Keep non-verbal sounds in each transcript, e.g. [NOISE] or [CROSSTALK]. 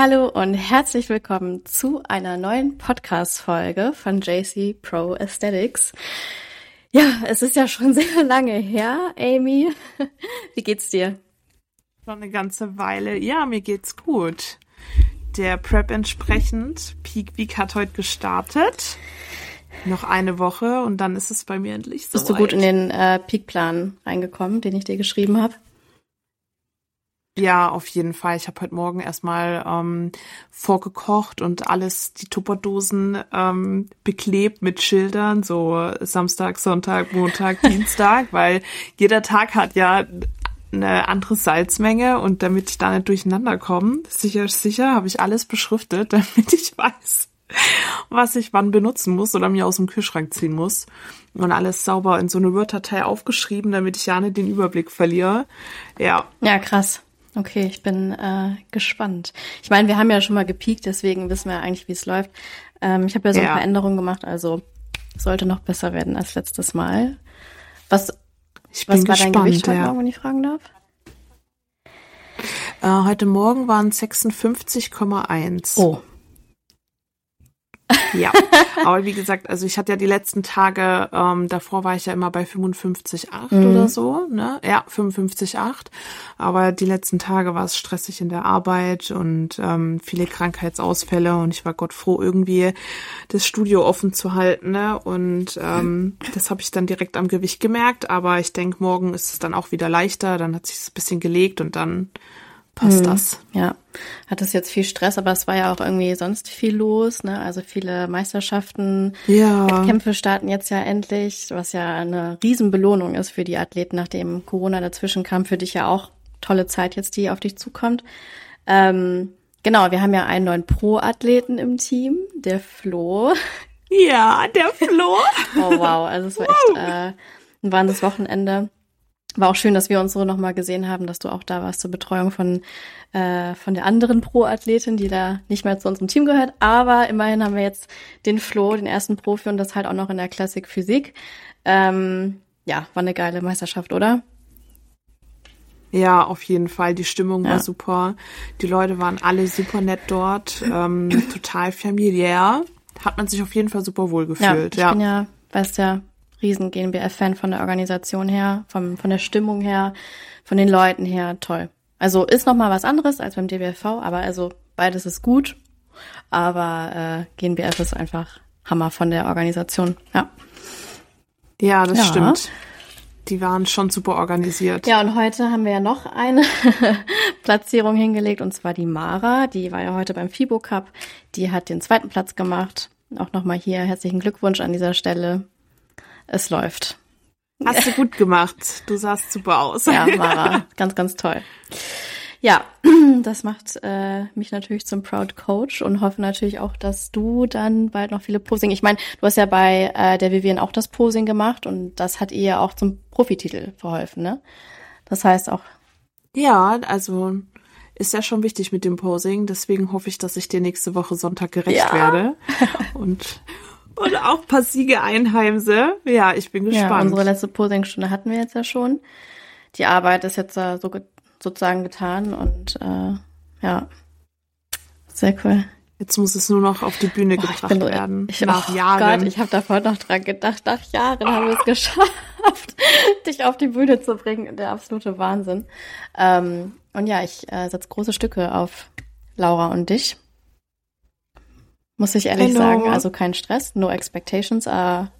Hallo und herzlich willkommen zu einer neuen Podcast-Folge von JC Pro Aesthetics. Ja, es ist ja schon [LAUGHS] sehr lange her, Amy. [LAUGHS] Wie geht's dir? Schon eine ganze Weile. Ja, mir geht's gut. Der Prep entsprechend. Peak Week hat heute gestartet. Noch eine Woche und dann ist es bei mir endlich so. Bist du gut in den äh, Peak-Plan reingekommen, den ich dir geschrieben habe? Ja, auf jeden Fall. Ich habe heute Morgen erstmal ähm, vorgekocht und alles, die Tupperdosen ähm, beklebt mit Schildern, so Samstag, Sonntag, Montag, [LAUGHS] Dienstag, weil jeder Tag hat ja eine andere Salzmenge und damit ich da nicht durcheinander komme, sicher, sicher, habe ich alles beschriftet, [LAUGHS] damit ich weiß, was ich wann benutzen muss oder mir aus dem Kühlschrank ziehen muss. Und alles sauber in so eine Word-Datei aufgeschrieben, damit ich ja nicht den Überblick verliere. Ja. Ja, krass. Okay, ich bin äh, gespannt. Ich meine, wir haben ja schon mal gepiekt, deswegen wissen wir eigentlich, wie es läuft. Ähm, ich habe ja so ja. ein paar Änderungen gemacht, also sollte noch besser werden als letztes Mal. Was, was war gespannt, dein Gewicht heute ja. Morgen, wenn ich fragen darf? Äh, heute Morgen waren 56,1. Oh, ja, aber wie gesagt, also ich hatte ja die letzten Tage, ähm, davor war ich ja immer bei 55,8 mhm. oder so, ne? Ja, 55,8. Aber die letzten Tage war es stressig in der Arbeit und ähm, viele Krankheitsausfälle und ich war Gott froh, irgendwie das Studio offen zu halten, ne? Und ähm, das habe ich dann direkt am Gewicht gemerkt, aber ich denke, morgen ist es dann auch wieder leichter, dann hat sich ein bisschen gelegt und dann passt mhm. das. Ja, hat es jetzt viel Stress, aber es war ja auch irgendwie sonst viel los, ne? Also viele Meisterschaften, ja. Kämpfe starten jetzt ja endlich, was ja eine Riesenbelohnung ist für die Athleten, nachdem Corona dazwischen kam. Für dich ja auch tolle Zeit jetzt, die auf dich zukommt. Ähm, genau, wir haben ja einen neuen Pro-Athleten im Team, der Flo. Ja, der Flo. [LAUGHS] oh wow, also es war echt äh, ein wahnsinniges Wochenende. War auch schön, dass wir uns so nochmal gesehen haben, dass du auch da warst zur Betreuung von, äh, von der anderen Pro-Athletin, die da nicht mehr zu unserem Team gehört. Aber immerhin haben wir jetzt den Flo, den ersten Profi und das halt auch noch in der Classic Physik. Ähm, ja, war eine geile Meisterschaft, oder? Ja, auf jeden Fall. Die Stimmung ja. war super. Die Leute waren alle super nett dort, ähm, [CLEARS THROAT] total familiär. Hat man sich auf jeden Fall super wohl gefühlt. Ja, ich ja. bin ja, weißt ja, riesen GNBF-Fan von der Organisation her, vom, von der Stimmung her, von den Leuten her, toll. Also ist noch mal was anderes als beim DBFV, aber also beides ist gut. Aber äh, GNBF ist einfach Hammer von der Organisation, ja. Ja, das ja. stimmt. Die waren schon super organisiert. Ja, und heute haben wir ja noch eine [LAUGHS] Platzierung hingelegt, und zwar die Mara. Die war ja heute beim FIBO Cup. Die hat den zweiten Platz gemacht. Auch nochmal hier herzlichen Glückwunsch an dieser Stelle es läuft. Hast du gut gemacht. Du sahst super aus. Ja, [LAUGHS] Mara, ganz, ganz toll. Ja, [CLEARS THROAT] das macht äh, mich natürlich zum Proud Coach und hoffe natürlich auch, dass du dann bald noch viele Posing. Ich meine, du hast ja bei äh, der Vivian auch das Posing gemacht und das hat ihr ja auch zum Profititel verholfen, ne? Das heißt auch. Ja, also ist ja schon wichtig mit dem Posing. Deswegen hoffe ich, dass ich dir nächste Woche Sonntag gerecht ja. werde [LAUGHS] und und auch ein paar Siege einheimse. Ja, ich bin gespannt. Ja, unsere letzte Posingstunde hatten wir jetzt ja schon. Die Arbeit ist jetzt äh, so ge sozusagen getan und äh, ja, sehr cool. Jetzt muss es nur noch auf die Bühne Boah, gebracht bin, werden. Ich, nach oh Jahren. Gott, ich habe davor noch dran gedacht. Nach Jahren oh. haben wir es [LAUGHS] geschafft, dich auf die Bühne zu bringen. Der absolute Wahnsinn. Ähm, und ja, ich äh, setze große Stücke auf Laura und dich. Muss ich ehrlich Hello. sagen, also kein Stress. No expectations are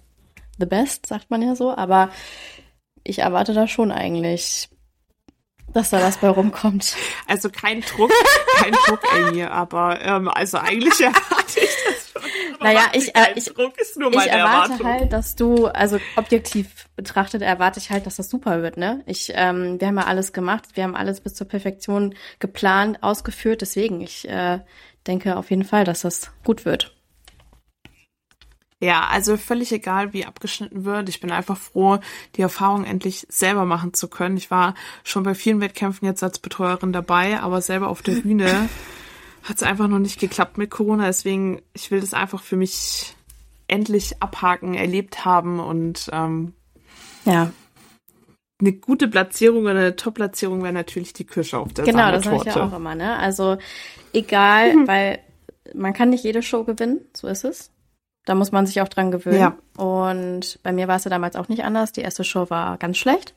the best, sagt man ja so. Aber ich erwarte da schon eigentlich, dass da was bei rumkommt. Also kein Druck, kein Druck in mir, aber ähm, also eigentlich [LAUGHS] erwarte ich das schon. Naja, ich, äh, ich, Druck ist nur meine ich erwarte Erwartung. halt, dass du, also objektiv betrachtet, erwarte ich halt, dass das super wird, ne? Ich, ähm, wir haben ja alles gemacht, wir haben alles bis zur Perfektion geplant, ausgeführt, deswegen, ich äh, denke auf jeden Fall, dass das gut wird. Ja, also völlig egal, wie abgeschnitten wird. Ich bin einfach froh, die Erfahrung endlich selber machen zu können. Ich war schon bei vielen Wettkämpfen jetzt als Betreuerin dabei, aber selber auf der Bühne [LAUGHS] hat es einfach noch nicht geklappt mit Corona. Deswegen, ich will das einfach für mich endlich abhaken, erlebt haben und ähm, ja. Eine gute Platzierung oder eine Top-Platzierung wäre natürlich die Kirsche auf der Genau, das sage ich ja auch immer, ne? Also egal, mhm. weil man kann nicht jede Show gewinnen, so ist es. Da muss man sich auch dran gewöhnen. Ja. Und bei mir war es ja damals auch nicht anders. Die erste Show war ganz schlecht.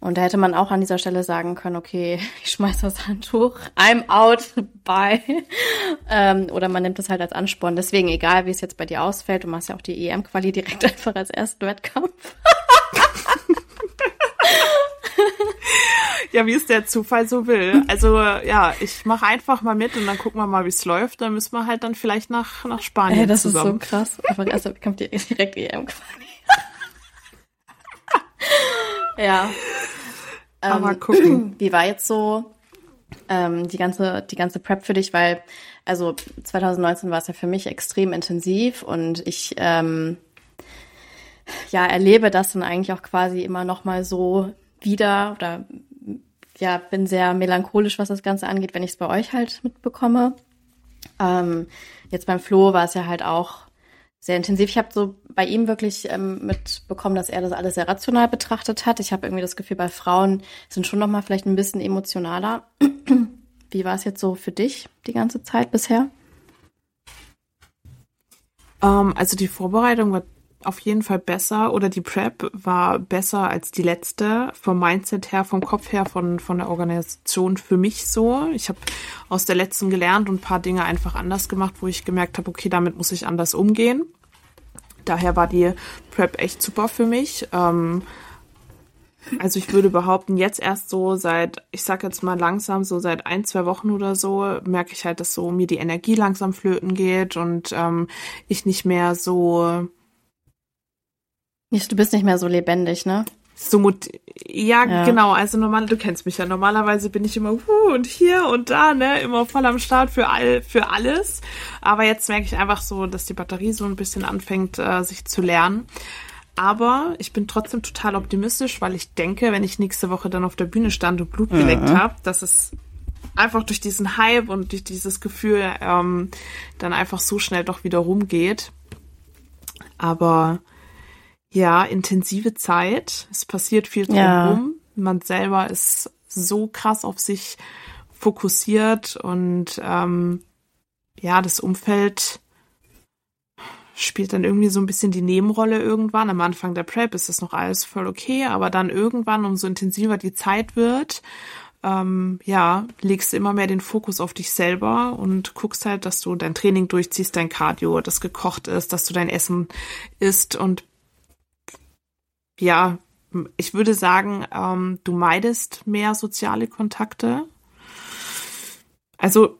Und da hätte man auch an dieser Stelle sagen können, okay, [LAUGHS] ich schmeiß das Handtuch, I'm out, [LAUGHS] bye. Ähm, oder man nimmt es halt als Ansporn. Deswegen, egal wie es jetzt bei dir ausfällt, du machst ja auch die EM-Quali direkt [LAUGHS] einfach als ersten Wettkampf. Ja, wie es der Zufall so will. Also ja, ich mache einfach mal mit und dann gucken wir mal, wie es läuft. Dann müssen wir halt dann vielleicht nach, nach Spanien Ey, das zusammen. ist so krass. Einfach erst kommt [LAUGHS] direkt EM-Quali. [LAUGHS] ja. Aber ähm, gucken. [CLEARS THROAT] Wie war jetzt so ähm, die ganze die ganze Prep für dich? Weil also 2019 war es ja für mich extrem intensiv und ich ähm, ja erlebe das dann eigentlich auch quasi immer noch mal so wieder oder ja bin sehr melancholisch, was das Ganze angeht, wenn ich es bei euch halt mitbekomme. Ähm, jetzt beim Flo war es ja halt auch sehr intensiv. Ich habe so bei ihm wirklich ähm, mitbekommen, dass er das alles sehr rational betrachtet hat. Ich habe irgendwie das Gefühl, bei Frauen sind schon noch mal vielleicht ein bisschen emotionaler. [CLEARS THROAT] Wie war es jetzt so für dich die ganze Zeit bisher? Um, ähm, also die Vorbereitung war auf jeden Fall besser oder die Prep war besser als die letzte vom Mindset her, vom Kopf her, von, von der Organisation für mich so. Ich habe aus der letzten gelernt und ein paar Dinge einfach anders gemacht, wo ich gemerkt habe, okay, damit muss ich anders umgehen. Daher war die Prep echt super für mich. Ähm, also ich würde behaupten, jetzt erst so seit, ich sag jetzt mal langsam, so seit ein, zwei Wochen oder so, merke ich halt, dass so mir die Energie langsam flöten geht und ähm, ich nicht mehr so Du bist nicht mehr so lebendig, ne? So mut ja, ja, genau. Also normal, du kennst mich ja. Normalerweise bin ich immer uh, und hier und da, ne, immer voll am Start für all für alles. Aber jetzt merke ich einfach so, dass die Batterie so ein bisschen anfängt, äh, sich zu lernen. Aber ich bin trotzdem total optimistisch, weil ich denke, wenn ich nächste Woche dann auf der Bühne stand und Blut geleckt mhm. habe, dass es einfach durch diesen Hype und durch dieses Gefühl ähm, dann einfach so schnell doch wieder rumgeht. Aber ja, intensive Zeit. Es passiert viel drumherum. Ja. Man selber ist so krass auf sich fokussiert und ähm, ja, das Umfeld spielt dann irgendwie so ein bisschen die Nebenrolle irgendwann. Am Anfang der Prep ist das noch alles voll okay, aber dann irgendwann, umso intensiver die Zeit wird, ähm, ja, legst du immer mehr den Fokus auf dich selber und guckst halt, dass du dein Training durchziehst, dein Cardio, das gekocht ist, dass du dein Essen isst und ja, ich würde sagen, ähm, du meidest mehr soziale Kontakte. Also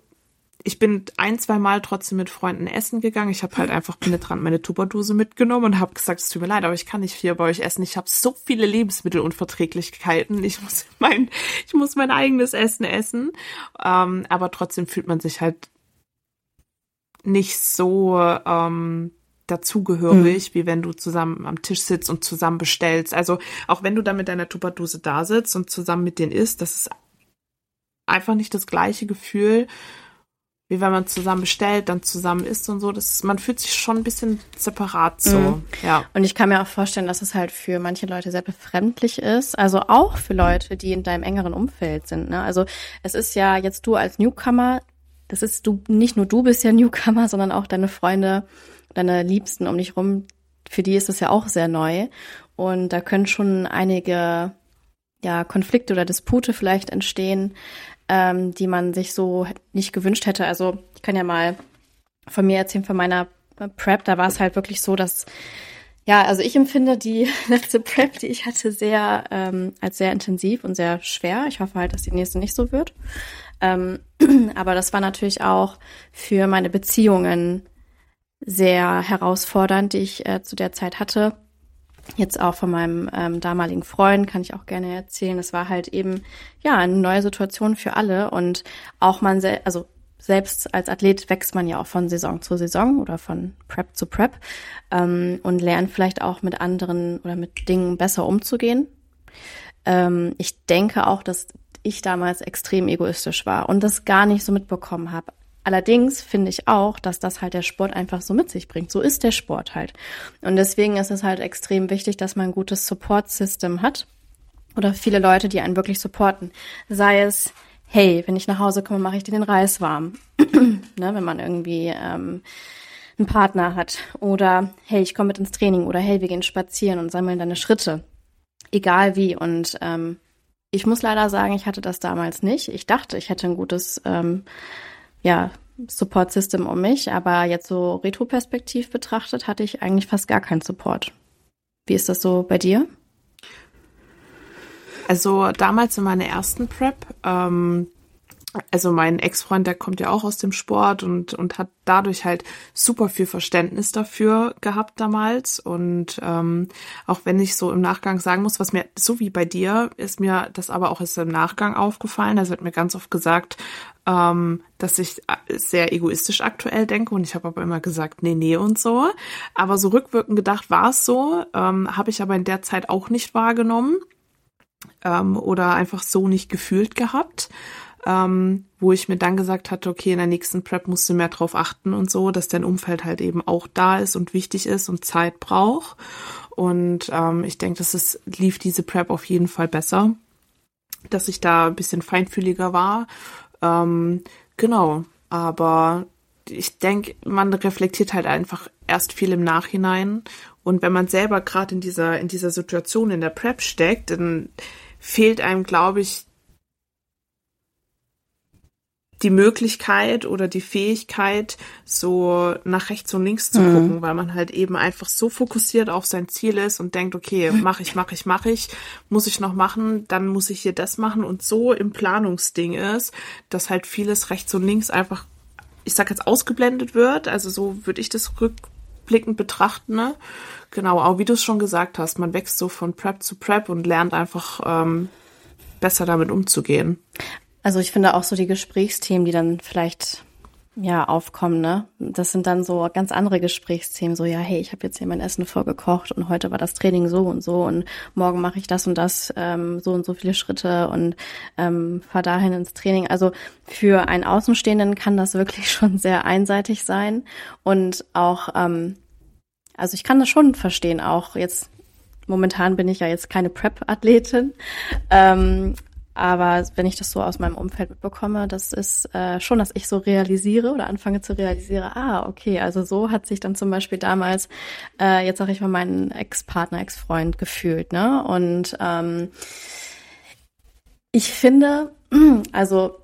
ich bin ein, zwei Mal trotzdem mit Freunden essen gegangen. Ich habe halt einfach penetrant meine Tupperdose mitgenommen und habe gesagt, es tut mir leid, aber ich kann nicht viel bei euch essen. Ich habe so viele Lebensmittelunverträglichkeiten. Ich muss [LAUGHS] mein, ich muss mein eigenes Essen essen. Ähm, aber trotzdem fühlt man sich halt nicht so ähm, dazugehörig, mhm. wie wenn du zusammen am Tisch sitzt und zusammen bestellst. Also auch wenn du dann mit deiner Tupperdose da sitzt und zusammen mit denen isst, das ist einfach nicht das gleiche Gefühl, wie wenn man zusammen bestellt, dann zusammen isst und so. Das, man fühlt sich schon ein bisschen separat so. Mhm. Ja. Und ich kann mir auch vorstellen, dass es halt für manche Leute sehr befremdlich ist. Also auch für Leute, die in deinem engeren Umfeld sind. Ne? Also es ist ja jetzt du als Newcomer, das ist du, nicht nur du bist ja Newcomer, sondern auch deine Freunde deine Liebsten um dich rum, für die ist es ja auch sehr neu. Und da können schon einige ja, Konflikte oder Dispute vielleicht entstehen, ähm, die man sich so nicht gewünscht hätte. Also ich kann ja mal von mir erzählen, von meiner Prep, da war es halt wirklich so, dass ja, also ich empfinde die [LAUGHS] letzte Prep, die ich hatte, sehr ähm, als sehr intensiv und sehr schwer. Ich hoffe halt, dass die nächste nicht so wird. Ähm, [CLEARS THROAT] aber das war natürlich auch für meine Beziehungen sehr herausfordernd, die ich äh, zu der Zeit hatte. Jetzt auch von meinem ähm, damaligen Freund kann ich auch gerne erzählen. Es war halt eben ja eine neue Situation für alle und auch man, sel also selbst als Athlet wächst man ja auch von Saison zu Saison oder von Prep zu Prep ähm, und lernt vielleicht auch mit anderen oder mit Dingen besser umzugehen. Ähm, ich denke auch, dass ich damals extrem egoistisch war und das gar nicht so mitbekommen habe. Allerdings finde ich auch, dass das halt der Sport einfach so mit sich bringt. So ist der Sport halt. Und deswegen ist es halt extrem wichtig, dass man ein gutes Support-System hat. oder viele Leute, die einen wirklich supporten. Sei es, hey, wenn ich nach Hause komme, mache ich dir den Reis warm. [CLEARS THROAT] ne, wenn man irgendwie ähm, einen Partner hat. Oder hey, ich komme mit ins Training. Oder hey, wir gehen spazieren und sammeln deine Schritte. Egal wie. Und ähm, ich muss leider sagen, ich hatte das damals nicht. Ich dachte, ich hätte ein gutes ähm, ja, Support-System um mich, aber jetzt so retroperspektiv betrachtet hatte ich eigentlich fast gar keinen Support. Wie ist das so bei dir? Also damals in meiner ersten Prep, ähm, also mein Ex-Freund, der kommt ja auch aus dem Sport und, und hat dadurch halt super viel Verständnis dafür gehabt damals. Und ähm, auch wenn ich so im Nachgang sagen muss, was mir, so wie bei dir, ist mir das aber auch erst im Nachgang aufgefallen. Also hat mir ganz oft gesagt, ähm, dass ich sehr egoistisch aktuell denke und ich habe aber immer gesagt, nee, nee und so. Aber so rückwirkend gedacht war es so, ähm, habe ich aber in der Zeit auch nicht wahrgenommen ähm, oder einfach so nicht gefühlt gehabt ähm, wo ich mir dann gesagt hatte, okay, in der nächsten Prep musst du mehr drauf achten und so, dass dein Umfeld halt eben auch da ist und wichtig ist und Zeit braucht. Und ähm, ich denke, dass es lief diese Prep auf jeden Fall besser, dass ich da ein bisschen feinfühliger war. Ähm, genau, aber ich denke, man reflektiert halt einfach erst viel im Nachhinein. Und wenn man selber gerade in dieser, in dieser Situation in der Prep steckt, dann fehlt einem, glaube ich, die Möglichkeit oder die Fähigkeit, so nach rechts und links zu mhm. gucken, weil man halt eben einfach so fokussiert auf sein Ziel ist und denkt, okay, mache ich, mache ich, mache ich, muss ich noch machen, dann muss ich hier das machen und so im Planungsding ist, dass halt vieles rechts und links einfach, ich sag jetzt ausgeblendet wird, also so würde ich das rückblickend betrachten, ne? Genau, auch wie du es schon gesagt hast, man wächst so von Prep zu Prep und lernt einfach ähm, besser damit umzugehen. Also ich finde auch so die Gesprächsthemen, die dann vielleicht ja aufkommen, ne? Das sind dann so ganz andere Gesprächsthemen, so ja, hey, ich habe jetzt hier mein Essen vorgekocht und heute war das Training so und so und morgen mache ich das und das, ähm, so und so viele Schritte und ähm, fahr dahin ins Training. Also für einen Außenstehenden kann das wirklich [LAUGHS] schon sehr einseitig sein und auch, ähm, also ich kann das schon verstehen, auch jetzt momentan bin ich ja jetzt keine Prep-Athletin, ähm, aber wenn ich das so aus meinem Umfeld mitbekomme, das ist äh, schon, dass ich so realisiere oder anfange zu realisieren, ah, okay, also so hat sich dann zum Beispiel damals, äh, jetzt sage ich mal, mein Ex-Partner, Ex-Freund gefühlt, ne? Und ähm, ich finde, [CLEARS THROAT] also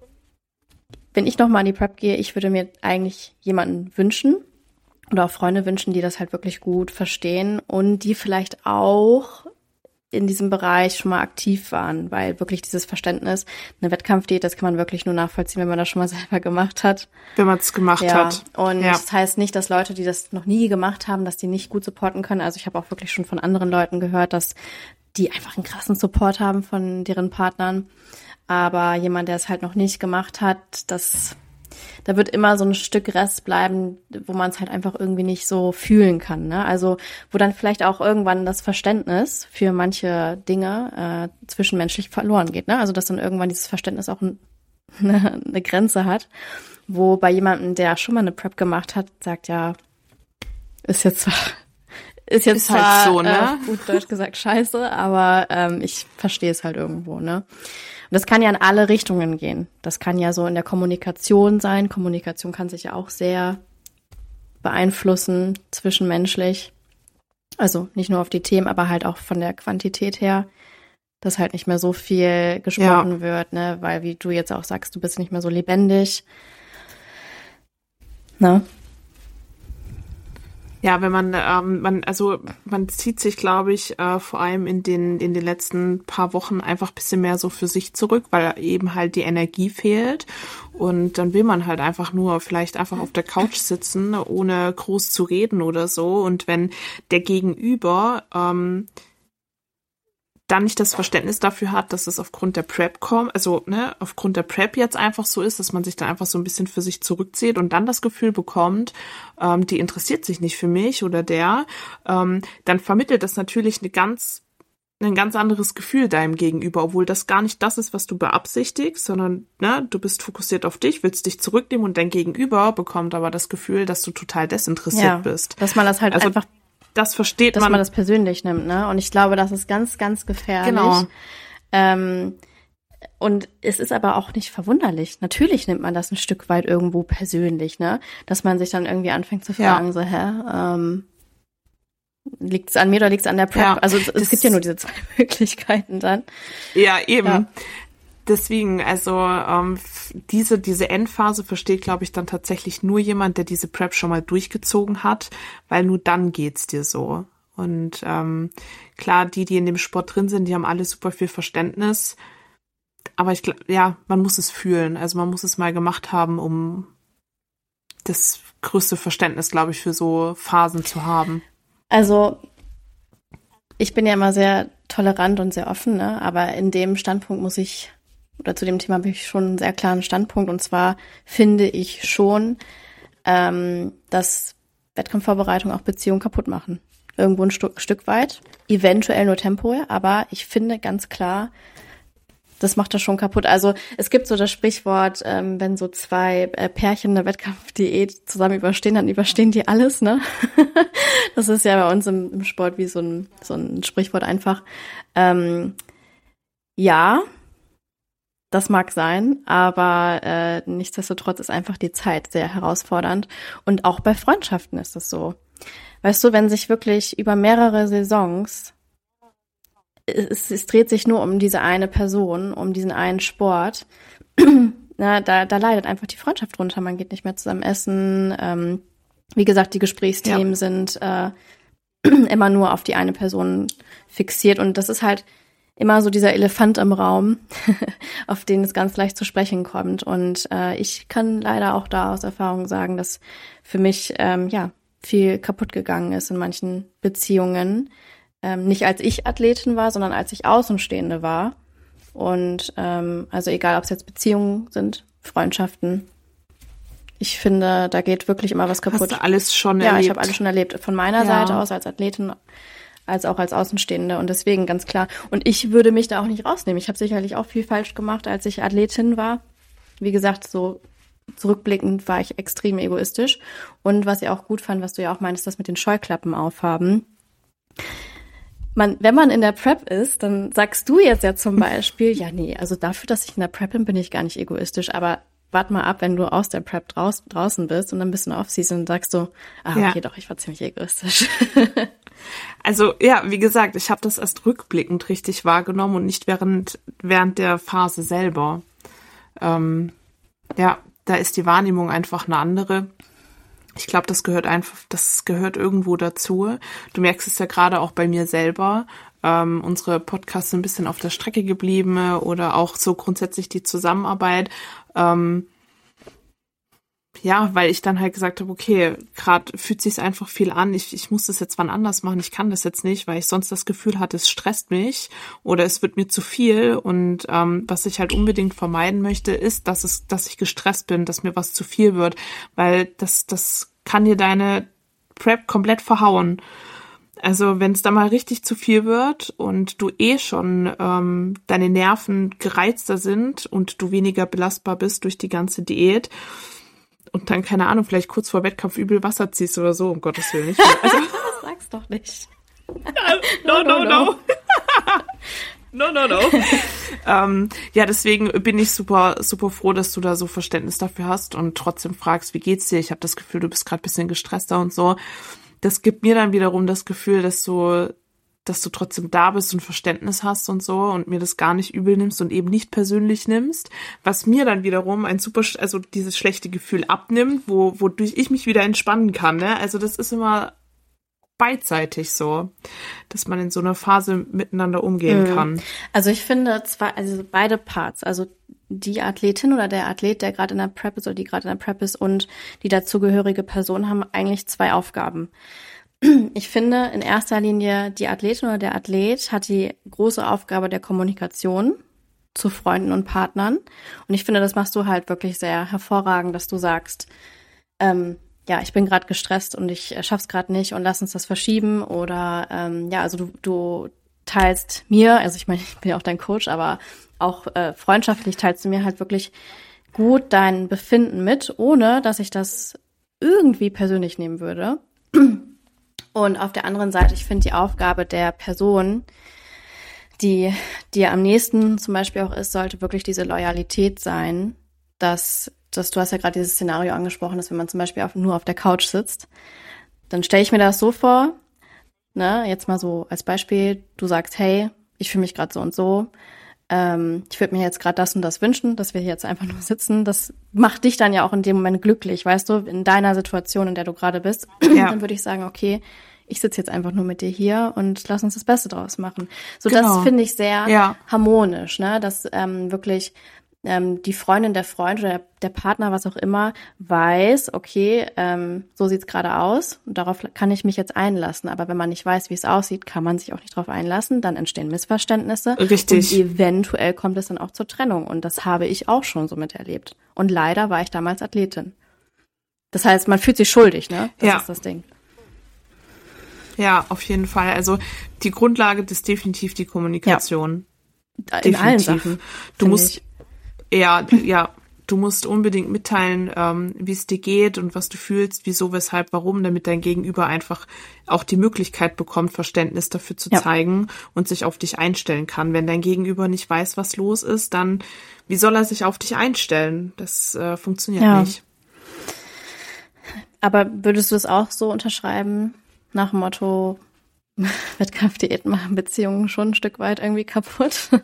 wenn ich nochmal an die Prep gehe, ich würde mir eigentlich jemanden wünschen oder auch Freunde wünschen, die das halt wirklich gut verstehen und die vielleicht auch in diesem Bereich schon mal aktiv waren, weil wirklich dieses Verständnis, eine Wettkampfdiät, das kann man wirklich nur nachvollziehen, wenn man das schon mal [LAUGHS] selber gemacht hat. Wenn man es gemacht ja. hat. Und ja. das heißt nicht, dass Leute, die das noch nie gemacht haben, dass die nicht gut supporten können. Also ich habe auch wirklich schon von anderen Leuten gehört, dass die einfach einen krassen Support haben von deren Partnern. Aber jemand, der es halt noch nicht gemacht hat, das da wird immer so ein Stück Rest bleiben, wo man es halt einfach irgendwie nicht so fühlen kann. Ne? Also wo dann vielleicht auch irgendwann das Verständnis für manche Dinge äh, zwischenmenschlich verloren geht. Ne? Also dass dann irgendwann dieses Verständnis auch ein, eine, [LAUGHS] eine Grenze hat, wo bei jemandem, der schon mal eine Prep gemacht hat, sagt ja, ist jetzt [LAUGHS] ist jetzt ist halt zwar, halt so, ne? Äh, gut Deutsch gesagt scheiße, aber ähm, ich verstehe es halt irgendwo, ne? Und das kann ja in alle Richtungen gehen. Das kann ja so in der Kommunikation sein. Kommunikation kann sich ja auch sehr beeinflussen zwischenmenschlich. Also nicht nur auf die Themen, aber halt auch von der Quantität her, dass halt nicht mehr so viel gesprochen ja. wird, ne? Weil wie du jetzt auch sagst, du bist nicht mehr so lebendig. Ne? Ja, wenn man, ähm, man, also man zieht sich, glaube ich, äh, vor allem in den, in den letzten paar Wochen einfach bisschen mehr so für sich zurück, weil eben halt die Energie fehlt. Und dann will man halt einfach nur vielleicht einfach auf der Couch sitzen, ohne groß zu reden oder so. Und wenn der Gegenüber ähm, dann nicht das Verständnis dafür hat, dass es aufgrund der Prep kommt, also ne, aufgrund der Prep jetzt einfach so ist, dass man sich da einfach so ein bisschen für sich zurückzieht und dann das Gefühl bekommt, ähm, die interessiert sich nicht für mich oder der, ähm, dann vermittelt das natürlich eine ganz ein ganz anderes Gefühl deinem Gegenüber, obwohl das gar nicht das ist, was du beabsichtigst, sondern ne, du bist fokussiert auf dich, willst dich zurücknehmen und dein Gegenüber bekommt aber das Gefühl, dass du total desinteressiert ja, bist. Dass man das halt also, einfach das versteht dass man. man das persönlich nimmt, ne? Und ich glaube, das ist ganz, ganz gefährlich. Genau. Ähm, und es ist aber auch nicht verwunderlich. Natürlich nimmt man das ein Stück weit irgendwo persönlich, ne? Dass man sich dann irgendwie anfängt zu fragen, ja. so, hä, ähm, liegt es an mir oder liegt es an der Prep? Ja, also es gibt ja nur diese zwei [LAUGHS] Möglichkeiten dann. Ja, eben. Ja. Deswegen, also ähm, diese, diese Endphase versteht, glaube ich, dann tatsächlich nur jemand, der diese Prep schon mal durchgezogen hat, weil nur dann geht's dir so. Und ähm, klar, die, die in dem Sport drin sind, die haben alle super viel Verständnis aber ich glaube, ja, man muss es fühlen. Also man muss es mal gemacht haben, um das größte Verständnis, glaube ich, für so Phasen zu haben. Also ich bin ja immer sehr tolerant und sehr offen, ne? aber in dem Standpunkt muss ich, oder zu dem Thema habe ich schon einen sehr klaren Standpunkt. Und zwar finde ich schon, ähm, dass Wettkampfvorbereitung auch Beziehungen kaputt machen. Irgendwo ein Stück, Stück weit, eventuell nur temporär, aber ich finde ganz klar, das macht das schon kaputt. Also es gibt so das Sprichwort, ähm, wenn so zwei äh, Pärchen eine Wettkampfdiät zusammen überstehen, dann überstehen die alles, ne? [LAUGHS] das ist ja bei uns im, im, Sport wie so ein, so ein Sprichwort einfach. Ähm, ja, das mag sein, aber äh, nichtsdestotrotz ist einfach die Zeit sehr herausfordernd. Und auch bei Freundschaften ist das so. Weißt du, wenn sich wirklich über mehrere Saisons es, es dreht sich nur um diese eine Person, um diesen einen Sport. [CLEARS THROAT] Na, da, da leidet einfach die Freundschaft drunter. Man geht nicht mehr zusammen essen. Ähm, wie gesagt, die Gesprächsthemen ja. sind äh, [CLEARS THROAT] immer nur auf die eine Person fixiert. Und das ist halt immer so dieser Elefant im Raum, [LAUGHS] auf den es ganz leicht zu sprechen kommt. Und äh, ich kann leider auch da aus Erfahrung sagen, dass für mich ähm, ja viel kaputt gegangen ist in manchen Beziehungen, ähm, nicht als ich Athletin war, sondern als ich Außenstehende war. Und ähm, also egal, ob es jetzt Beziehungen sind, Freundschaften. Ich finde, da geht wirklich immer was kaputt. Hast du alles schon ja, erlebt? Ja, ich habe alles schon erlebt. Von meiner ja. Seite aus als Athletin, als auch als Außenstehende. Und deswegen ganz klar. Und ich würde mich da auch nicht rausnehmen. Ich habe sicherlich auch viel falsch gemacht, als ich Athletin war. Wie gesagt, so zurückblickend war ich extrem egoistisch. Und was ich auch gut fand, was du ja auch meinst, das mit den Scheuklappen aufhaben man, wenn man in der Prep ist, dann sagst du jetzt ja zum Beispiel, ja, nee, also dafür, dass ich in der Prep bin, bin ich gar nicht egoistisch, aber wart mal ab, wenn du aus der Prep draus, draußen bist und dann bist du Off-Season und sagst du, ah, okay, ja. doch, ich war ziemlich egoistisch. [LAUGHS] also ja, wie gesagt, ich habe das erst rückblickend richtig wahrgenommen und nicht während, während der Phase selber. Ähm, ja, da ist die Wahrnehmung einfach eine andere. Ich glaube, das gehört einfach, das gehört irgendwo dazu. Du merkst es ja gerade auch bei mir selber. Ähm, unsere Podcasts sind ein bisschen auf der Strecke geblieben oder auch so grundsätzlich die Zusammenarbeit. Ähm, ja, weil ich dann halt gesagt habe, okay, gerade fühlt sich einfach viel an. Ich, ich muss das jetzt wann anders machen. Ich kann das jetzt nicht, weil ich sonst das Gefühl hatte, es stresst mich oder es wird mir zu viel. Und ähm, was ich halt unbedingt vermeiden möchte, ist, dass es, dass ich gestresst bin, dass mir was zu viel wird, weil das, das kann dir deine Prep komplett verhauen. Also wenn es da mal richtig zu viel wird und du eh schon ähm, deine Nerven gereizter sind und du weniger belastbar bist durch die ganze Diät und dann, keine Ahnung, vielleicht kurz vor Wettkampf übel Wasser ziehst oder so, um Gottes Willen nicht. Also, [LAUGHS] das sag's doch nicht. [LAUGHS] no, no, no. no. [LAUGHS] no, no, no. ähm, ja, deswegen bin ich super, super froh, dass du da so Verständnis dafür hast und trotzdem fragst, wie geht's dir? Ich habe das Gefühl, du bist gerade bisschen gestresster und so. Das gibt mir dann wiederum das Gefühl, dass du dass du trotzdem da bist und Verständnis hast und so und mir das gar nicht übel nimmst und eben nicht persönlich nimmst, was mir dann wiederum ein super, also dieses schlechte Gefühl abnimmt, wo, wodurch ich mich wieder entspannen kann, ne? Also das ist immer beidseitig so, dass man in so einer Phase miteinander umgehen mhm. kann. Also ich finde zwar, also beide Parts, also die Athletin oder der Athlet, der gerade in der Prep ist oder die gerade in der Prep ist und die dazugehörige Person haben eigentlich zwei Aufgaben. Ich finde in erster Linie die Athletin oder der Athlet hat die große Aufgabe der Kommunikation zu Freunden und Partnern. Und ich finde, das machst du halt wirklich sehr hervorragend, dass du sagst, ähm, ja, ich bin gerade gestresst und ich äh, schaff's gerade nicht und lass uns das verschieben. Oder ähm, ja, also du, du teilst mir, also ich meine, [LAUGHS] ich bin ja auch dein Coach, aber auch äh, freundschaftlich teilst du mir halt wirklich gut dein Befinden mit, ohne dass ich das irgendwie persönlich nehmen würde. [CLEARS THROAT] Und auf der anderen Seite, ich finde die Aufgabe der Person, die dir am nächsten zum Beispiel auch ist, sollte wirklich diese Loyalität sein, dass, dass du hast ja gerade dieses Szenario angesprochen, dass wenn man zum Beispiel auf, nur auf der Couch sitzt, dann stelle ich mir das so vor, ne, jetzt mal so als Beispiel, du sagst, hey, ich fühle mich gerade so und so, ähm, ich würde mir jetzt gerade das und das wünschen, dass wir hier jetzt einfach nur sitzen. Das macht dich dann ja auch in dem Moment glücklich, weißt du, in deiner Situation, in der du gerade bist. [CLEARS THROAT] Ja. Dann würde ich sagen, okay, ich sitze jetzt einfach nur mit dir hier und lass uns das Beste draus machen. So, genau. das finde ich sehr ja. harmonisch, ne? Dass ähm, wirklich ähm, die Freundin, der Freund oder der, Partner, was auch immer, weiß, okay, ähm, so sieht's gerade aus und darauf kann ich mich jetzt einlassen. Aber wenn man nicht weiß, wie es aussieht, kann man sich auch nicht darauf einlassen. Dann entstehen Missverständnisse. Richtig. Und eventuell kommt es dann auch zur Trennung. Und das habe ich auch schon so miterlebt. Und leider war ich damals Athletin. Das heißt, man fühlt sich schuldig, ne? Das ja. ist das Ding. Ja, auf jeden Fall. Also die Grundlage ist definitiv die Kommunikation. Ja. In definitiv. allen Sachen. Du musst ich. Ja, ja, du musst unbedingt mitteilen, ähm, wie es dir geht und was du fühlst, wieso, weshalb, warum, damit dein Gegenüber einfach auch die Möglichkeit bekommt, Verständnis dafür zu ja. zeigen und sich auf dich einstellen kann. Wenn dein Gegenüber nicht weiß, was los ist, dann wie soll er sich auf dich einstellen? Das äh, funktioniert ja. nicht. Aber würdest du es auch so unterschreiben, nach dem Motto, [LAUGHS] Wettkampfdiäten machen Beziehungen schon ein Stück weit irgendwie kaputt. [LAUGHS]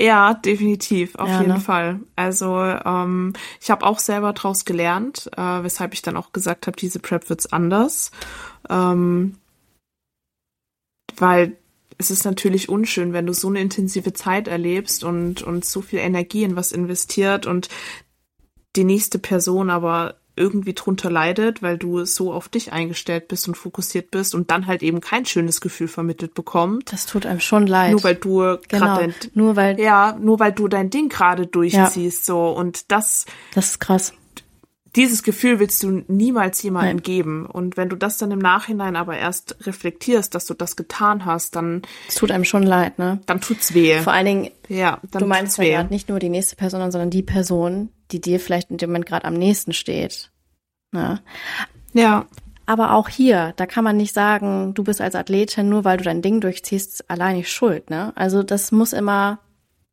Ja, definitiv, auf ja, jeden ne? Fall. Also ähm, ich habe auch selber draus gelernt, äh, weshalb ich dann auch gesagt habe, diese Prep wird's anders. Ähm, weil es ist natürlich unschön, wenn du so eine intensive Zeit erlebst und, und so viel Energie in was investiert und die nächste Person aber irgendwie drunter leidet, weil du so auf dich eingestellt bist und fokussiert bist und dann halt eben kein schönes Gefühl vermittelt bekommt. Das tut einem schon leid. Nur weil du genau. gerade nur weil ja, nur weil du dein Ding gerade durchziehst ja. so und das Das ist krass. Dieses Gefühl willst du niemals jemandem Nein. geben. Und wenn du das dann im Nachhinein aber erst reflektierst, dass du das getan hast, dann. Es tut einem schon leid, ne? Dann tut's weh. Vor allen Dingen, ja, dann du meinst ja gerade nicht nur die nächste Person, sondern die Person, die dir vielleicht in dem Moment gerade am nächsten steht. Ne? Ja. Aber auch hier, da kann man nicht sagen, du bist als Athletin, nur weil du dein Ding durchziehst, allein nicht schuld, ne? Also das muss immer,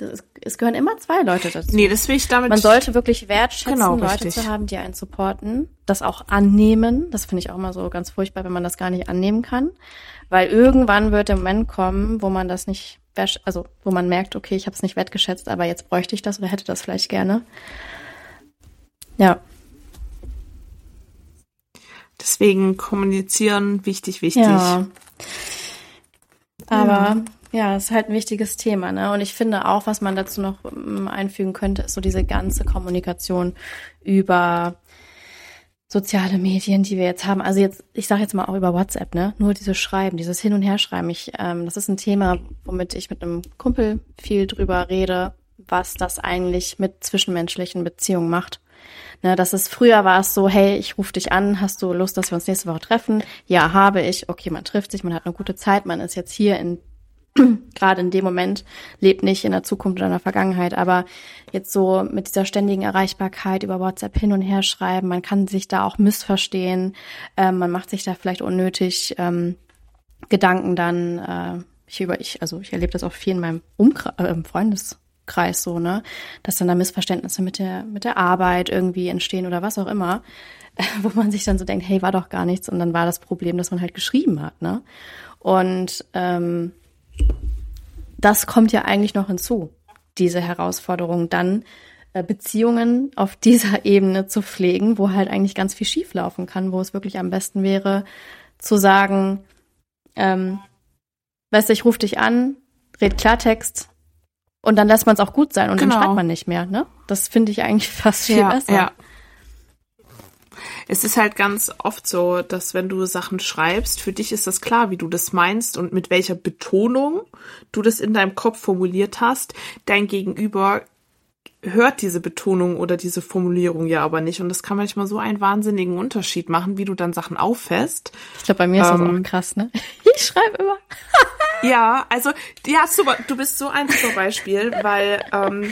das, es gehören immer zwei Leute dazu. Nee, das will ich damit. Man sollte wirklich wertschätzen, genau, Leute zu haben, die einen supporten, das auch annehmen. Das finde ich auch immer so ganz furchtbar, wenn man das gar nicht annehmen kann. Weil irgendwann wird der Moment kommen, wo man das nicht, also wo man merkt, okay, ich habe es nicht wertgeschätzt, aber jetzt bräuchte ich das oder hätte das vielleicht gerne. Ja. Deswegen kommunizieren wichtig, wichtig. Ja. Aber ja. Ja, ist halt ein wichtiges Thema, ne? Und ich finde auch, was man dazu noch ähm, einfügen könnte, ist so diese ganze Kommunikation über soziale Medien, die wir jetzt haben. Also jetzt, ich sage jetzt mal auch über WhatsApp, ne? Nur dieses Schreiben, dieses Hin und Herschreiben. Ich, ähm, das ist ein Thema, womit ich mit einem Kumpel viel drüber rede, was das eigentlich mit zwischenmenschlichen Beziehungen macht. Ne, das ist früher war es so, hey, ich rufe dich an, hast du Lust, dass wir uns nächste Woche treffen? Ja, habe ich. Okay, man trifft sich, man hat eine gute Zeit, man ist jetzt hier in [CLEARS THROAT] gerade in dem Moment, lebt nicht in der Zukunft oder in der Vergangenheit, aber jetzt so mit dieser ständigen Erreichbarkeit über WhatsApp hin und her schreiben, man kann sich da auch missverstehen, ähm, man macht sich da vielleicht unnötig ähm, Gedanken dann, äh, ich über ich, also ich erlebe das auch viel in meinem Umkreis, äh, im Freundes Kreis so, ne? Dass dann da Missverständnisse mit der, mit der Arbeit irgendwie entstehen oder was auch immer, [LAUGHS] wo man sich dann so denkt, hey, war doch gar nichts und dann war das Problem, dass man halt geschrieben hat, ne? Und ähm, das kommt ja eigentlich noch hinzu, diese Herausforderung, dann äh, Beziehungen auf [LAUGHS] dieser Ebene zu pflegen, wo halt eigentlich ganz viel schieflaufen kann, wo es wirklich am besten wäre, zu sagen, ähm, weißt du, ich rufe dich an, red Klartext, und dann lässt man es auch gut sein und genau. dann schreibt man nicht mehr, ne? Das finde ich eigentlich [LAUGHS] fast viel ja, besser. Ja. Es ist halt ganz oft so, dass wenn du Sachen schreibst, für dich ist das klar, wie du das meinst und mit welcher Betonung du das in deinem Kopf formuliert hast. Dein Gegenüber hört diese Betonung oder diese Formulierung ja aber nicht. Und das kann manchmal so einen wahnsinnigen Unterschied machen, wie du dann Sachen auffässt. Ich glaube, bei mir ist ähm, das auch krass, ne? [LAUGHS] Ich schreibe immer. ja, also, ja, super. Du bist so ein super Beispiel, weil ähm,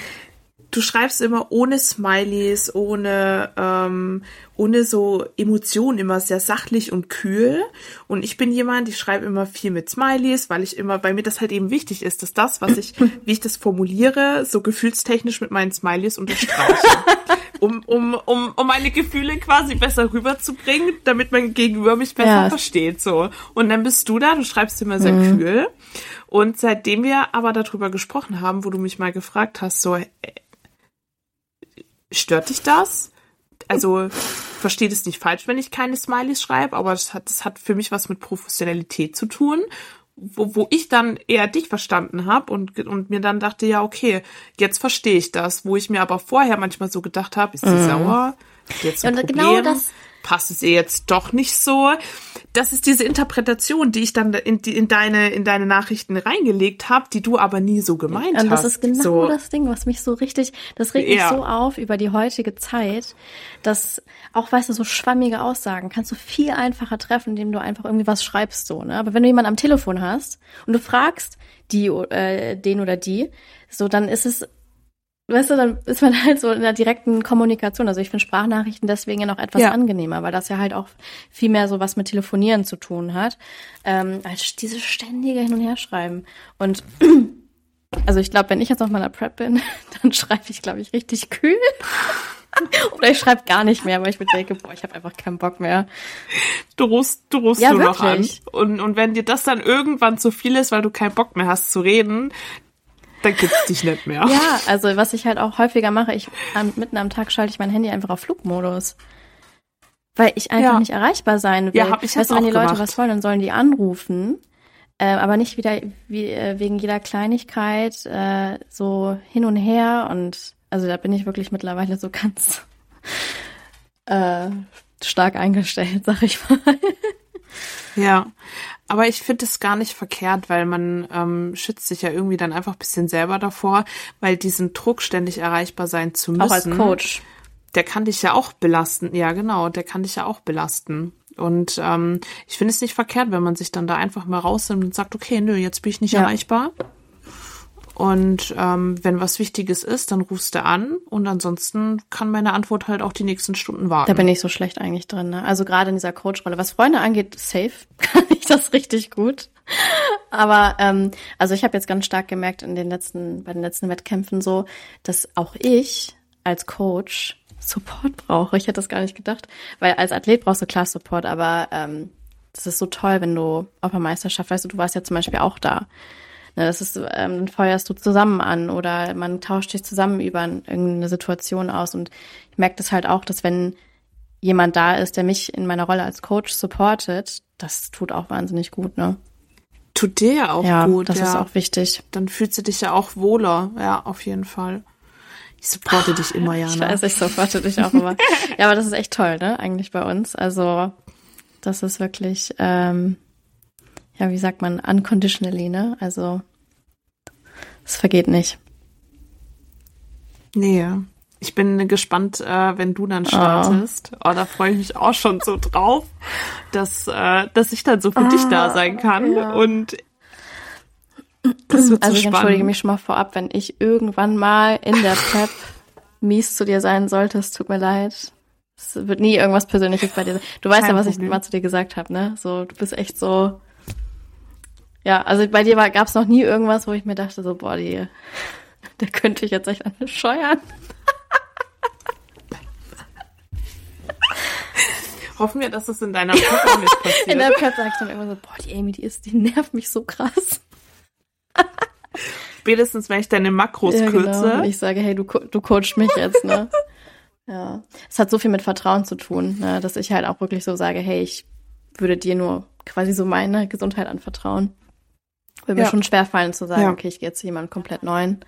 du schreibst immer ohne Smileys, ohne, ähm, ohne so Emotionen, immer sehr sachlich und kühl. Und ich bin jemand, ich schreibe immer viel mit Smileys, weil ich immer, weil mir das halt eben wichtig ist, dass das, was ich, [LAUGHS] wie ich das formuliere, so gefühlstechnisch mit meinen Smileys unterstreiche. [LAUGHS] um, um, um, um meine Gefühle quasi besser rüberzubringen, damit mein Gegenüber mich besser ja. versteht, so. Und dann bist du da, du schreibst immer sehr mhm. kühl. Und seitdem wir aber darüber gesprochen haben, wo du mich mal gefragt hast, so, Stört dich das? Also versteht es nicht falsch, wenn ich keine Smileys schreibe, aber das hat, das hat für mich was mit Professionalität zu tun, wo, wo ich dann eher dich verstanden habe und, und mir dann dachte, ja, okay, jetzt verstehe ich das, wo ich mir aber vorher manchmal so gedacht habe, ist sie mhm. sauer? Jetzt ein ja, genau Problem? Genau das, passt es ihr jetzt doch nicht so. Das ist diese Interpretation, die ich dann in, die, in deine in deine Nachrichten reingelegt habe, die du aber nie so gemeint hast. Und das ist genau so. das Ding, was mich so richtig, das regt mich so auf über die heutige Zeit, dass auch weißt du so schwammige Aussagen kannst du viel einfacher treffen, indem du einfach irgendwie was schreibst so. Ne? Aber wenn du jemanden am Telefon hast und du fragst die äh, den oder die, so dann ist es weißt du, dann ist man halt so in der direkten Kommunikation. Also ich finde Sprachnachrichten deswegen ja noch etwas ja. angenehmer, weil das ja halt auch viel mehr so was mit Telefonieren zu tun hat, ähm, als diese ständige Hin- und Herschreiben. Und [CLEARS THROAT] also ich glaube, wenn ich jetzt auf meiner Prep bin, [LAUGHS] dann schreibe ich, glaube ich, richtig kühl. [LAUGHS] Oder ich schreibe gar nicht mehr, weil ich mir denke, boah, ich habe einfach keinen Bock mehr. Du rufst, du rufst ja, nur noch an. Und, und wenn dir das dann irgendwann zu viel ist, weil du keinen Bock mehr hast zu reden, dann gibt's dich nicht mehr. Ja, also was ich halt auch häufiger mache, ich mitten am Tag schalte ich mein Handy einfach auf Flugmodus. Weil ich einfach ja. nicht erreichbar sein will. Ja, hab ich weißt wenn die gemacht. Leute was wollen, dann sollen die anrufen. Äh, aber nicht wieder wie, äh, wegen jeder Kleinigkeit äh, so hin und her. Und also da bin ich wirklich mittlerweile so ganz [LAUGHS] äh, stark eingestellt, [LAUGHS] sag ich mal. Ja, aber ich finde es gar nicht verkehrt, weil man ähm, schützt sich ja irgendwie dann einfach ein bisschen selber davor, weil diesen Druck ständig erreichbar sein zu müssen. Auch als Coach. Der kann dich ja auch belasten. Ja, genau, der kann dich ja auch belasten. Und ähm, ich finde es nicht verkehrt, wenn man sich dann da einfach mal rausnimmt und sagt, okay, nö, jetzt bin ich nicht ja. erreichbar. Und ähm, wenn was Wichtiges ist, dann rufst du an und ansonsten kann meine Antwort halt auch die nächsten Stunden warten. Da bin ich so schlecht eigentlich drin. Ne? Also gerade in dieser Coach-Rolle. Was Freunde angeht, safe [LAUGHS] das richtig gut. Aber ähm, also ich habe jetzt ganz stark gemerkt in den letzten, bei den letzten Wettkämpfen so, dass auch ich als Coach Support brauche. Ich hätte das gar nicht gedacht. Weil als Athlet brauchst du klar Support, aber ähm, das ist so toll, wenn du auf der Meisterschaft, weißt du, du warst ja zum Beispiel auch da. Ne, das ist, ähm, dann feuerst du zusammen an oder man tauscht sich zusammen über irgendeine Situation aus. Und ich merke das halt auch, dass wenn jemand da ist, der mich in meiner Rolle als Coach supportet, das tut auch wahnsinnig gut, ne? Tut dir ja auch ja, gut. Das ja. ist auch wichtig. Dann fühlst du dich ja auch wohler, ja, auf jeden Fall. Ich supporte dich immer, [LAUGHS] Jana. Ich weiß, ich supporte dich auch immer. [LAUGHS] ja, aber das ist echt toll, ne? Eigentlich bei uns. Also, das ist wirklich, ähm, ja, wie sagt man, unconditionally, ne? Also es vergeht nicht. Nee, ich bin gespannt, äh, wenn du dann startest. Oh. oh, da freue ich mich auch schon so drauf, dass, äh, dass ich dann so für ah, dich da ah, sein kann. Ja. Und das wird also so ich entschuldige mich schon mal vorab, wenn ich irgendwann mal in der [LAUGHS] Prep mies zu dir sein sollte. Es tut mir leid. Es wird nie irgendwas Persönliches bei dir sein. Du weißt Kein ja, was Problem. ich mal zu dir gesagt habe, ne? So, du bist echt so ja, also bei dir gab es noch nie irgendwas, wo ich mir dachte, so, boah, die, [LAUGHS] der könnte ich jetzt echt [LAUGHS] an Hoffen wir, dass das in deiner nicht [LAUGHS] passiert. In der dann immer so, boah, die Amy, die ist, die nervt mich so krass. [LAUGHS] Spätestens, wenn ich deine Makros ja, genau. kürze. Und ich sage, hey, du, du coachst mich jetzt, ne? [LAUGHS] ja. Es hat so viel mit Vertrauen zu tun, ne? dass ich halt auch wirklich so sage, hey, ich würde dir nur quasi so meine Gesundheit anvertrauen. Würde ja. mir schon schwerfallen zu sagen, ja. okay, ich gehe jetzt zu jemandem komplett neuen.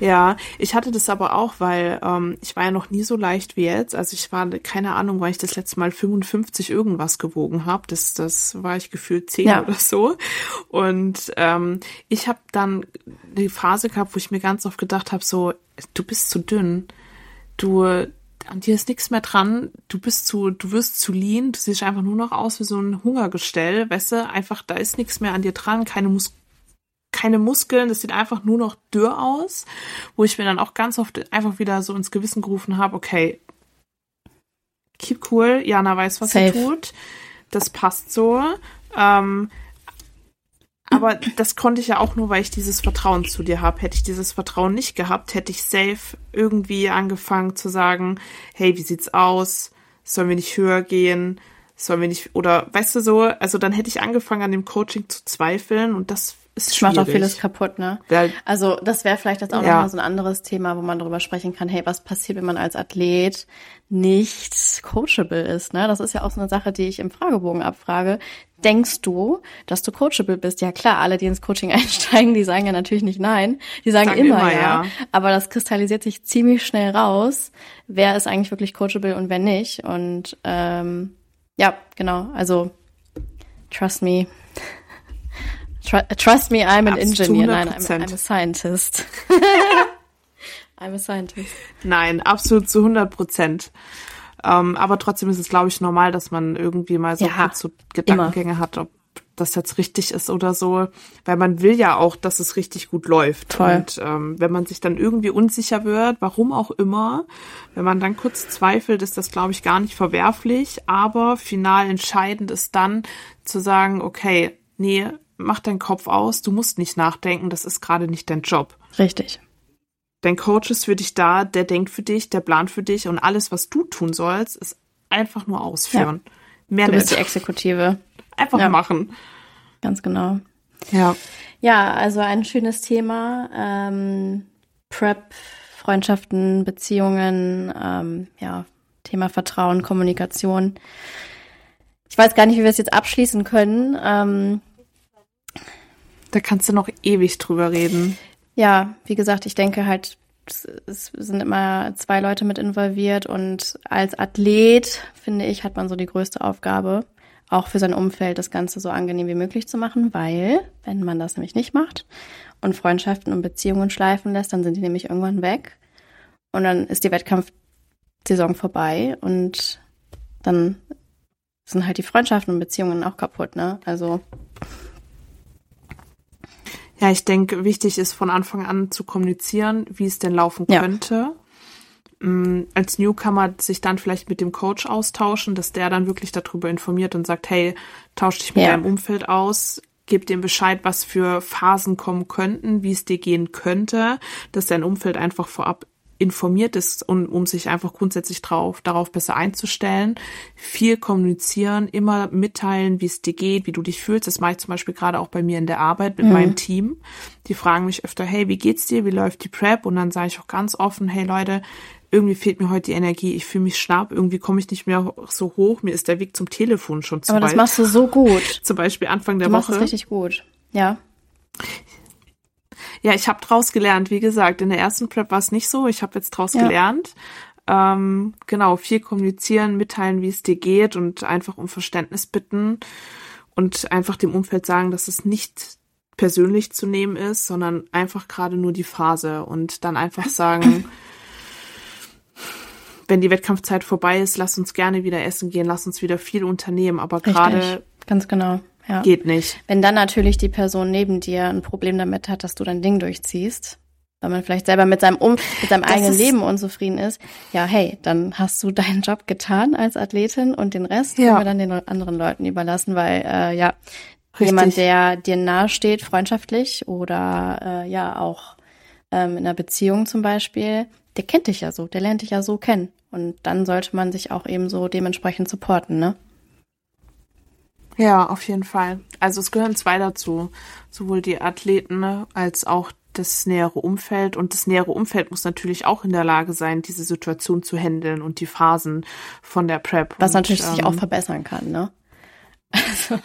Ja, ich hatte das aber auch, weil ähm, ich war ja noch nie so leicht wie jetzt. Also ich war, keine Ahnung, weil ich das letzte Mal 55 irgendwas gewogen habe. Das, das war ich gefühlt 10 ja. oder so. Und ähm, ich habe dann die Phase gehabt, wo ich mir ganz oft gedacht habe, so, du bist zu dünn. Du, an dir ist nichts mehr dran, du bist zu, du wirst zu lean, du siehst einfach nur noch aus wie so ein Hungergestell, weißt du, einfach, da ist nichts mehr an dir dran, keine Mus keine Muskeln, das sieht einfach nur noch dürr aus, wo ich mir dann auch ganz oft einfach wieder so ins Gewissen gerufen habe, okay, keep cool, Jana weiß, was Safe. sie tut, das passt so. Ähm, aber das konnte ich ja auch nur, weil ich dieses Vertrauen zu dir habe. Hätte ich dieses Vertrauen nicht gehabt, hätte ich safe irgendwie angefangen zu sagen, hey, wie sieht's aus? Sollen wir nicht höher gehen? Sollen wir nicht, oder weißt du so, also dann hätte ich angefangen an dem Coaching zu zweifeln und das schwierig. Macht auch vieles kaputt, ne? Weil, also das wäre vielleicht jetzt auch ja. nochmal so ein anderes Thema, wo man darüber sprechen kann, hey, was passiert, wenn man als Athlet nicht coachable ist, ne? Das ist ja auch so eine Sache, die ich im Fragebogen abfrage. Denkst du, dass du coachable bist? Ja klar, alle, die ins Coaching [LAUGHS] einsteigen, die sagen ja natürlich nicht nein. Die sagen, sagen immer, immer ja. ja. Aber das kristallisiert sich ziemlich schnell raus, wer ist eigentlich wirklich coachable und wer nicht. Und ähm, ja, genau. Also trust me. Trust me, I'm an engineer. Nein, I'm, I'm a scientist. [LAUGHS] I'm a scientist. Nein, absolut zu 100 Prozent. Ähm, aber trotzdem ist es, glaube ich, normal, dass man irgendwie mal so, ja, so Gedankengänge immer. hat, ob das jetzt richtig ist oder so, weil man will ja auch, dass es richtig gut läuft. Voll. Und ähm, wenn man sich dann irgendwie unsicher wird, warum auch immer, wenn man dann kurz zweifelt, ist das, glaube ich, gar nicht verwerflich. Aber final entscheidend ist dann zu sagen, okay, nee, mach deinen Kopf aus, du musst nicht nachdenken, das ist gerade nicht dein Job. Richtig. Dein Coach ist für dich da, der denkt für dich, der plant für dich und alles, was du tun sollst, ist einfach nur ausführen. Ja. Mehr du bist nicht. die Exekutive. [LAUGHS] Einfach ja. machen. Ganz genau. Ja. Ja, also ein schönes Thema. Ähm, Prep, Freundschaften, Beziehungen, ähm, ja, Thema Vertrauen, Kommunikation. Ich weiß gar nicht, wie wir es jetzt abschließen können. Ähm, da kannst du noch ewig drüber reden. Ja, wie gesagt, ich denke halt, es sind immer zwei Leute mit involviert und als Athlet, finde ich, hat man so die größte Aufgabe, auch für sein Umfeld das Ganze so angenehm wie möglich zu machen, weil, wenn man das nämlich nicht macht und Freundschaften und Beziehungen schleifen lässt, dann sind die nämlich irgendwann weg und dann ist die Wettkampfsaison vorbei und dann sind halt die Freundschaften und Beziehungen auch kaputt, ne? Also ja, ich denke, wichtig ist von Anfang an zu kommunizieren, wie es denn laufen ja. könnte. Ähm, als Newcomer sich dann vielleicht mit dem Coach austauschen, dass der dann wirklich darüber informiert und sagt, hey, tausch dich mit ja. deinem Umfeld aus, gib dem Bescheid, was für Phasen kommen könnten, wie es dir gehen könnte, dass dein Umfeld einfach vorab informiert ist und um sich einfach grundsätzlich drauf, darauf besser einzustellen. Viel kommunizieren, immer mitteilen, wie es dir geht, wie du dich fühlst. Das mache ich zum Beispiel gerade auch bei mir in der Arbeit mit mhm. meinem Team. Die fragen mich öfter, hey, wie geht's dir? Wie läuft die Prep? Und dann sage ich auch ganz offen, hey Leute, irgendwie fehlt mir heute die Energie, ich fühle mich schlapp, irgendwie komme ich nicht mehr so hoch, mir ist der Weg zum Telefon schon zu Aber weit. das machst du so gut. [LAUGHS] Zum Beispiel Anfang der du Woche. Du machst es richtig gut, ja. Ja, ich habe draus gelernt. Wie gesagt, in der ersten Prep war es nicht so. Ich habe jetzt draus ja. gelernt. Ähm, genau, viel kommunizieren, mitteilen, wie es dir geht und einfach um Verständnis bitten und einfach dem Umfeld sagen, dass es nicht persönlich zu nehmen ist, sondern einfach gerade nur die Phase und dann einfach [LAUGHS] sagen, wenn die Wettkampfzeit vorbei ist, lass uns gerne wieder essen gehen, lass uns wieder viel unternehmen, aber gerade ganz genau ja. Geht nicht. Wenn dann natürlich die Person neben dir ein Problem damit hat, dass du dein Ding durchziehst, weil man vielleicht selber mit seinem um mit seinem eigenen Leben unzufrieden ist, ja, hey, dann hast du [LAUGHS] deinen Job getan als Athletin und den Rest ja. können wir dann den anderen Leuten überlassen, weil äh, ja Richtig. jemand, der dir nahe steht, freundschaftlich oder äh, ja auch ähm, in einer Beziehung zum Beispiel, der kennt dich ja so, der lernt dich ja so kennen und dann sollte man sich auch eben so dementsprechend supporten, ne? Ja, auf jeden Fall. Also es gehören zwei dazu. Sowohl die Athleten ne, als auch das nähere Umfeld. Und das nähere Umfeld muss natürlich auch in der Lage sein, diese Situation zu handeln und die Phasen von der Prep. Was und, natürlich ähm, sich auch verbessern kann, ne? Also,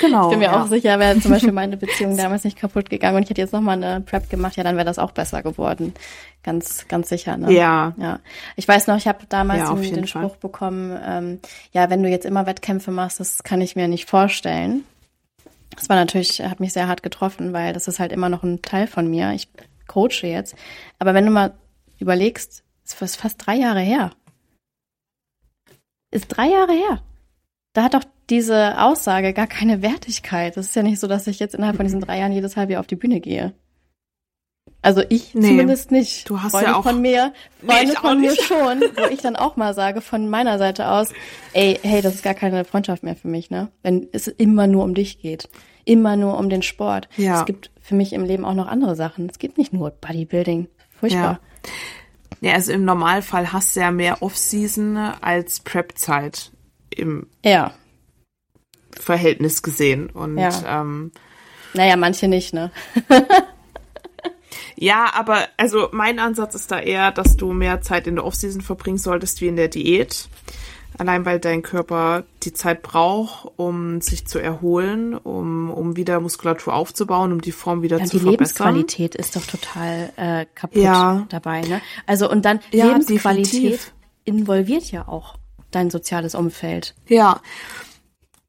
genau. Ich bin mir ja. auch sicher, wäre zum Beispiel meine Beziehung damals nicht kaputt gegangen und ich hätte jetzt nochmal eine Prep gemacht, ja, dann wäre das auch besser geworden. Ganz, ganz sicher. Ne? Ja. Ja. Ich weiß noch, ich habe damals ja, den, den Spruch bekommen, ähm, ja, wenn du jetzt immer Wettkämpfe machst, das kann ich mir nicht vorstellen. Das war natürlich, hat mich sehr hart getroffen, weil das ist halt immer noch ein Teil von mir. Ich coache jetzt. Aber wenn du mal überlegst, es ist fast drei Jahre her. Ist drei Jahre her. Da hat doch diese Aussage gar keine Wertigkeit. Es ist ja nicht so, dass ich jetzt innerhalb von diesen drei Jahren jedes halbe Jahr auf die Bühne gehe. Also ich nee, zumindest nicht. Du hast Freunde ja auch von mir, Freunde nee, von mir schon, [LAUGHS] wo ich dann auch mal sage von meiner Seite aus, ey, hey, das ist gar keine Freundschaft mehr für mich, ne? Wenn es immer nur um dich geht, immer nur um den Sport. Ja. Es gibt für mich im Leben auch noch andere Sachen. Es gibt nicht nur Bodybuilding. Furchtbar. Ja, ja also im Normalfall hast du ja mehr Off-Season als Prep-Zeit im ja. Verhältnis gesehen. Und ja. ähm, naja, manche nicht, ne? [LAUGHS] ja, aber also mein Ansatz ist da eher, dass du mehr Zeit in der Offseason verbringen solltest wie in der Diät. Allein weil dein Körper die Zeit braucht, um sich zu erholen, um, um wieder Muskulatur aufzubauen, um die Form wieder ja, zu die verbessern. Die Lebensqualität ist doch total äh, kaputt ja. dabei. Ne? Also und dann ja, Lebensqualität definitiv. involviert ja auch dein soziales Umfeld. Ja.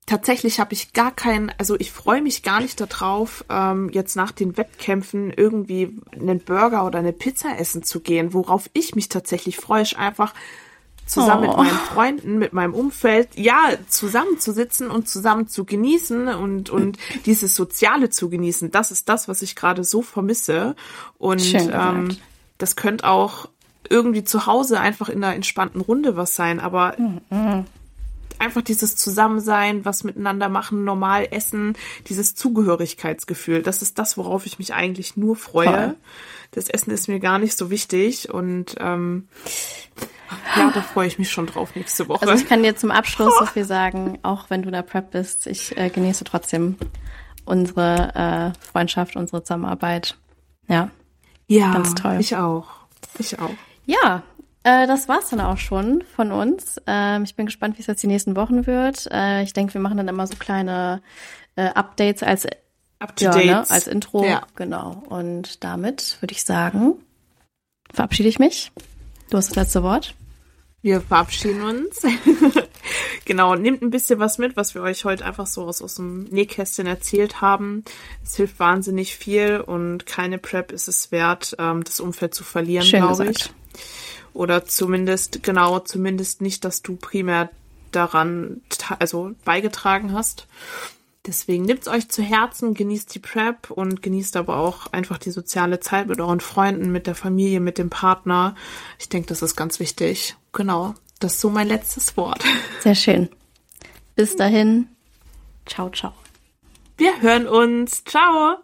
Tatsächlich habe ich gar keinen, also ich freue mich gar nicht darauf, ähm, jetzt nach den Wettkämpfen irgendwie einen Burger oder eine Pizza essen zu gehen. Worauf ich mich tatsächlich freue, ist einfach zusammen oh. mit meinen Freunden, mit meinem Umfeld, ja, zusammenzusitzen und zusammen zu genießen und, und [LAUGHS] dieses Soziale zu genießen. Das ist das, was ich gerade so vermisse. Und ähm, das könnte auch irgendwie zu Hause einfach in einer entspannten Runde was sein, aber mhm. einfach dieses Zusammensein, was miteinander machen, normal essen, dieses Zugehörigkeitsgefühl, das ist das, worauf ich mich eigentlich nur freue. Toll. Das Essen ist mir gar nicht so wichtig und ähm, ja, da freue ich mich schon drauf nächste Woche. Also ich kann dir zum Abschluss so [LAUGHS] viel sagen, auch wenn du da Prep bist, ich äh, genieße trotzdem unsere äh, Freundschaft, unsere Zusammenarbeit. Ja. Ja, ganz toll. Ich auch. Ich auch. Ja, äh, das war's dann auch schon von uns. Ähm, ich bin gespannt, wie es jetzt die nächsten Wochen wird. Äh, ich denke, wir machen dann immer so kleine äh, Updates als Up ja, ne, als Intro. Ja. Genau. Und damit würde ich sagen, verabschiede ich mich. Du hast das letzte Wort. Wir verabschieden uns. [LAUGHS] genau, nehmt ein bisschen was mit, was wir euch heute einfach so aus, aus dem Nähkästchen erzählt haben. Es hilft wahnsinnig viel und keine Prep ist es wert, ähm, das Umfeld zu verlieren, glaube ich. Oder zumindest, genau, zumindest nicht, dass du primär daran, also beigetragen hast. Deswegen nimmt's euch zu Herzen, genießt die Prep und genießt aber auch einfach die soziale Zeit mit euren Freunden, mit der Familie, mit dem Partner. Ich denke, das ist ganz wichtig. Genau. Das ist so mein letztes Wort. Sehr schön. Bis dahin. Ciao, ciao. Wir hören uns. Ciao.